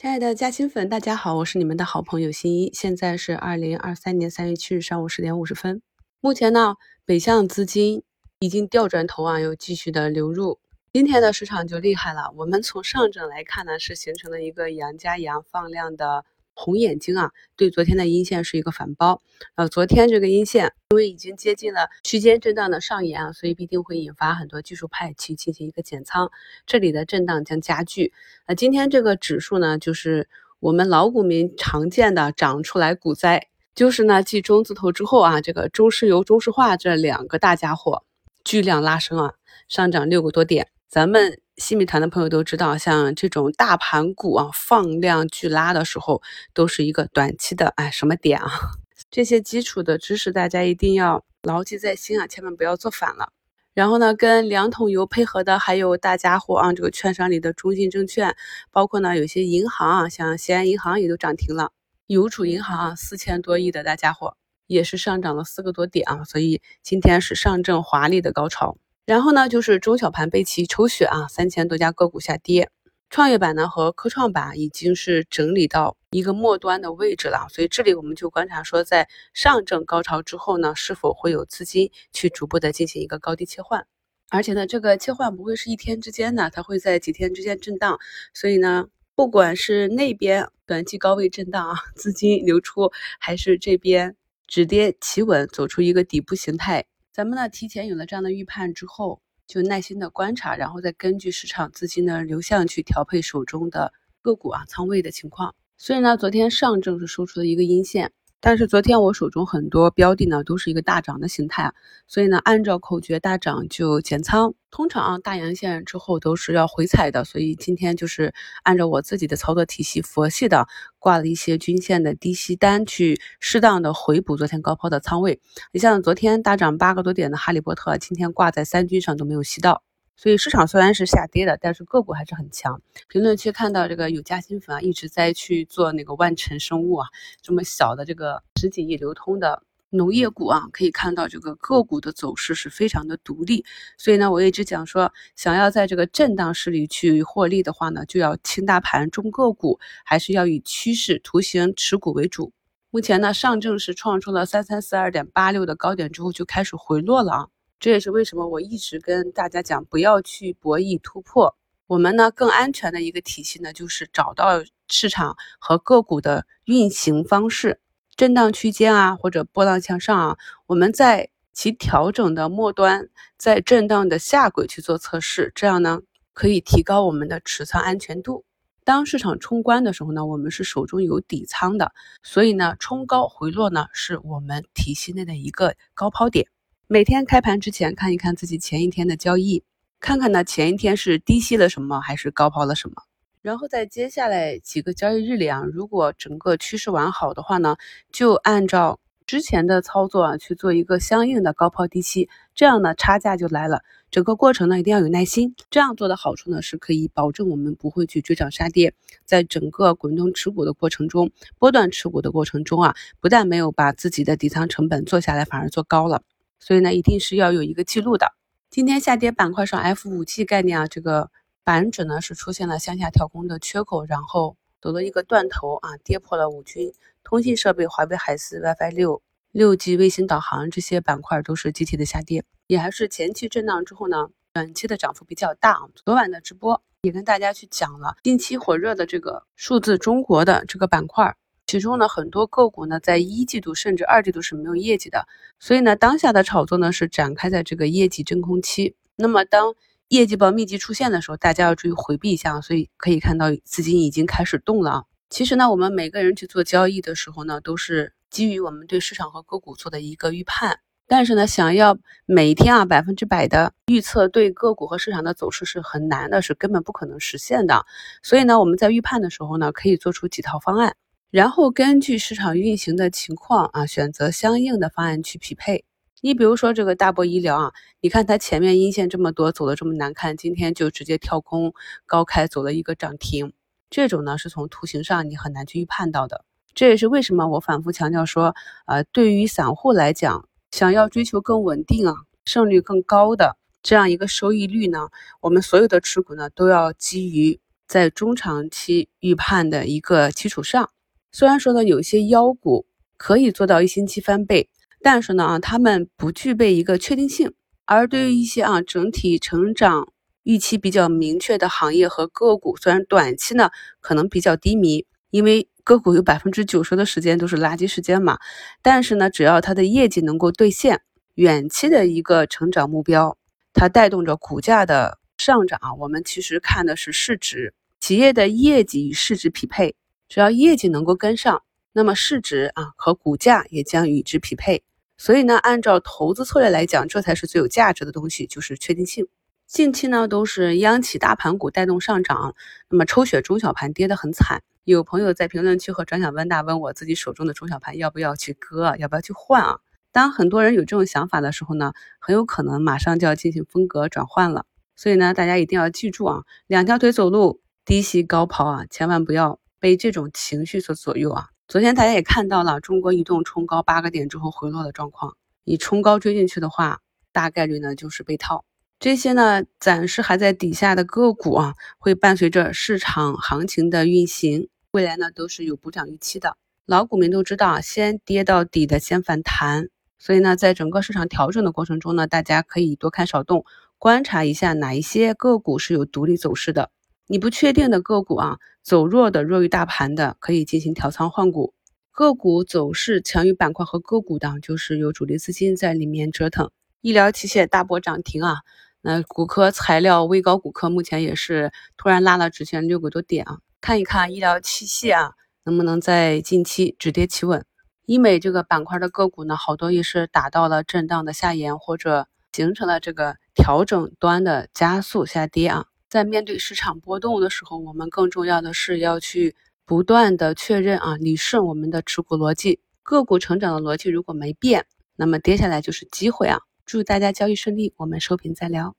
亲爱的嘉兴粉，大家好，我是你们的好朋友新一。现在是二零二三年三月七日上午十点五十分。目前呢，北向资金已经调转头啊，又继续的流入。今天的市场就厉害了。我们从上证来看呢，是形成了一个阳加阳放量的。红眼睛啊，对昨天的阴线是一个反包。呃，昨天这个阴线因为已经接近了区间震荡的上沿啊，所以必定会引发很多技术派去进行一个减仓，这里的震荡将加剧。呃，今天这个指数呢，就是我们老股民常见的涨出来股灾，就是呢继中字头之后啊，这个中石油、中石化这两个大家伙巨量拉升啊，上涨六个多点。咱们。新米团的朋友都知道，像这种大盘股啊，放量巨拉的时候，都是一个短期的哎什么点啊？这些基础的知识大家一定要牢记在心啊，千万不要做反了。然后呢，跟两桶油配合的还有大家伙啊，这个券商里的中信证券，包括呢有些银行啊，像西安银行也都涨停了，邮储银行啊四千多亿的大家伙也是上涨了四个多点啊，所以今天是上证华丽的高潮。然后呢，就是中小盘被其抽血啊，三千多家个股下跌，创业板呢和科创板已经是整理到一个末端的位置了，所以这里我们就观察说，在上证高潮之后呢，是否会有资金去逐步的进行一个高低切换，而且呢，这个切换不会是一天之间的，它会在几天之间震荡，所以呢，不管是那边短期高位震荡啊，资金流出，还是这边止跌企稳，走出一个底部形态。咱们呢，提前有了这样的预判之后，就耐心的观察，然后再根据市场资金的流向去调配手中的个股啊仓位的情况。所以呢，昨天上证是收出了一个阴线。但是昨天我手中很多标的呢，都是一个大涨的形态啊，所以呢，按照口诀大涨就减仓。通常啊，大阳线之后都是要回踩的，所以今天就是按照我自己的操作体系，佛系的挂了一些均线的低吸单，去适当的回补昨天高抛的仓位。你像昨天大涨八个多点的哈利波特，今天挂在三均上都没有吸到。所以市场虽然是下跌的，但是个股还是很强。评论区看到这个有嘉兴粉啊，一直在去做那个万城生物啊，这么小的这个十几亿流通的农业股啊，可以看到这个个股的走势是非常的独立。所以呢，我一直讲说，想要在这个震荡市里去获利的话呢，就要轻大盘重个股，还是要以趋势图形持股为主。目前呢，上证是创出了三三四二点八六的高点之后，就开始回落了啊。这也是为什么我一直跟大家讲，不要去博弈突破。我们呢更安全的一个体系呢，就是找到市场和个股的运行方式，震荡区间啊，或者波浪向上啊，我们在其调整的末端，在震荡的下轨去做测试，这样呢可以提高我们的持仓安全度。当市场冲关的时候呢，我们是手中有底仓的，所以呢冲高回落呢是我们体系内的一个高抛点。每天开盘之前看一看自己前一天的交易，看看呢前一天是低吸了什么还是高抛了什么，然后在接下来几个交易日里啊，如果整个趋势完好的话呢，就按照之前的操作啊去做一个相应的高抛低吸，这样呢差价就来了。整个过程呢一定要有耐心，这样做的好处呢是可以保证我们不会去追涨杀跌，在整个滚动持股的过程中，波段持股的过程中啊，不但没有把自己的底仓成本做下来，反而做高了。所以呢，一定是要有一个记录的。今天下跌板块上，F 五 G 概念啊，这个板指呢是出现了向下跳空的缺口，然后走了一个断头啊，跌破了五均。通信设备、华为海思、WiFi 六、六 G 卫星导航这些板块都是集体的下跌，也还是前期震荡之后呢，短期的涨幅比较大。昨晚的直播也跟大家去讲了，近期火热的这个数字中国的这个板块。其中呢，很多个股呢，在一季度甚至二季度是没有业绩的，所以呢，当下的炒作呢是展开在这个业绩真空期。那么，当业绩报密集出现的时候，大家要注意回避一下。所以可以看到，资金已经开始动了啊。其实呢，我们每个人去做交易的时候呢，都是基于我们对市场和个股做的一个预判。但是呢，想要每天啊百分之百的预测对个股和市场的走势是很难的，是根本不可能实现的。所以呢，我们在预判的时候呢，可以做出几套方案。然后根据市场运行的情况啊，选择相应的方案去匹配。你比如说这个大波医疗啊，你看它前面阴线这么多，走的这么难看，今天就直接跳空高开，走了一个涨停。这种呢是从图形上你很难去预判到的。这也是为什么我反复强调说，呃，对于散户来讲，想要追求更稳定啊，胜率更高的这样一个收益率呢，我们所有的持股呢都要基于在中长期预判的一个基础上，虽然说呢，有些妖股可以做到一星期翻倍，但是呢啊，他们不具备一个确定性。而对于一些啊整体成长预期比较明确的行业和个股，虽然短期呢可能比较低迷，因为个股有百分之九十的时间都是垃圾时间嘛，但是呢，只要它的业绩能够兑现远期的一个成长目标，它带动着股价的上涨啊。我们其实看的是市值，企业的业绩与市值匹配，只要业绩能够跟上，那么市值啊和股价也将与之匹配。所以呢，按照投资策略来讲，这才是最有价值的东西，就是确定性。近期呢，都是央企大盘股带动上涨，那么抽血中小盘跌得很惨。有朋友在评论区和转享问大问我自己手中的中小盘要不要去割，要不要去换啊？当很多人有这种想法的时候呢，很有可能马上就要进行风格转换了。所以呢，大家一定要记住啊，两条腿走路，低吸高抛啊，千万不要被这种情绪所左右啊。昨天大家也看到了，中国移动冲高八个点之后回落的状况。你冲高追进去的话，大概率呢就是被套。这些呢暂时还在底下的个股啊，会伴随着市场行情的运行，未来呢都是有补涨预期的。老股民都知道，先跌到底的先反弹，所以呢，在整个市场调整的过程中呢，大家可以多看少动，观察一下哪一些个股是有独立走势的。你不确定的个股啊，走弱的弱于大盘的，可以进行调仓换股；个股走势强于板块和个股的，就是有主力资金在里面折腾。医疗器械大波涨停啊，那骨科材料、微高骨科目前也是突然拉了直线六个多点啊，看一看医疗器械啊，能不能在近期止跌企稳？医美这个板块的个股呢，好多也是打到了震荡的下沿，或者形成了这个调整端的加速下跌啊。在面对市场波动的时候，我们更重要的是要去不断的确认啊，理顺我们的持股逻辑，个股成长的逻辑如果没变，那么跌下来就是机会啊！祝大家交易顺利，我们收评再聊。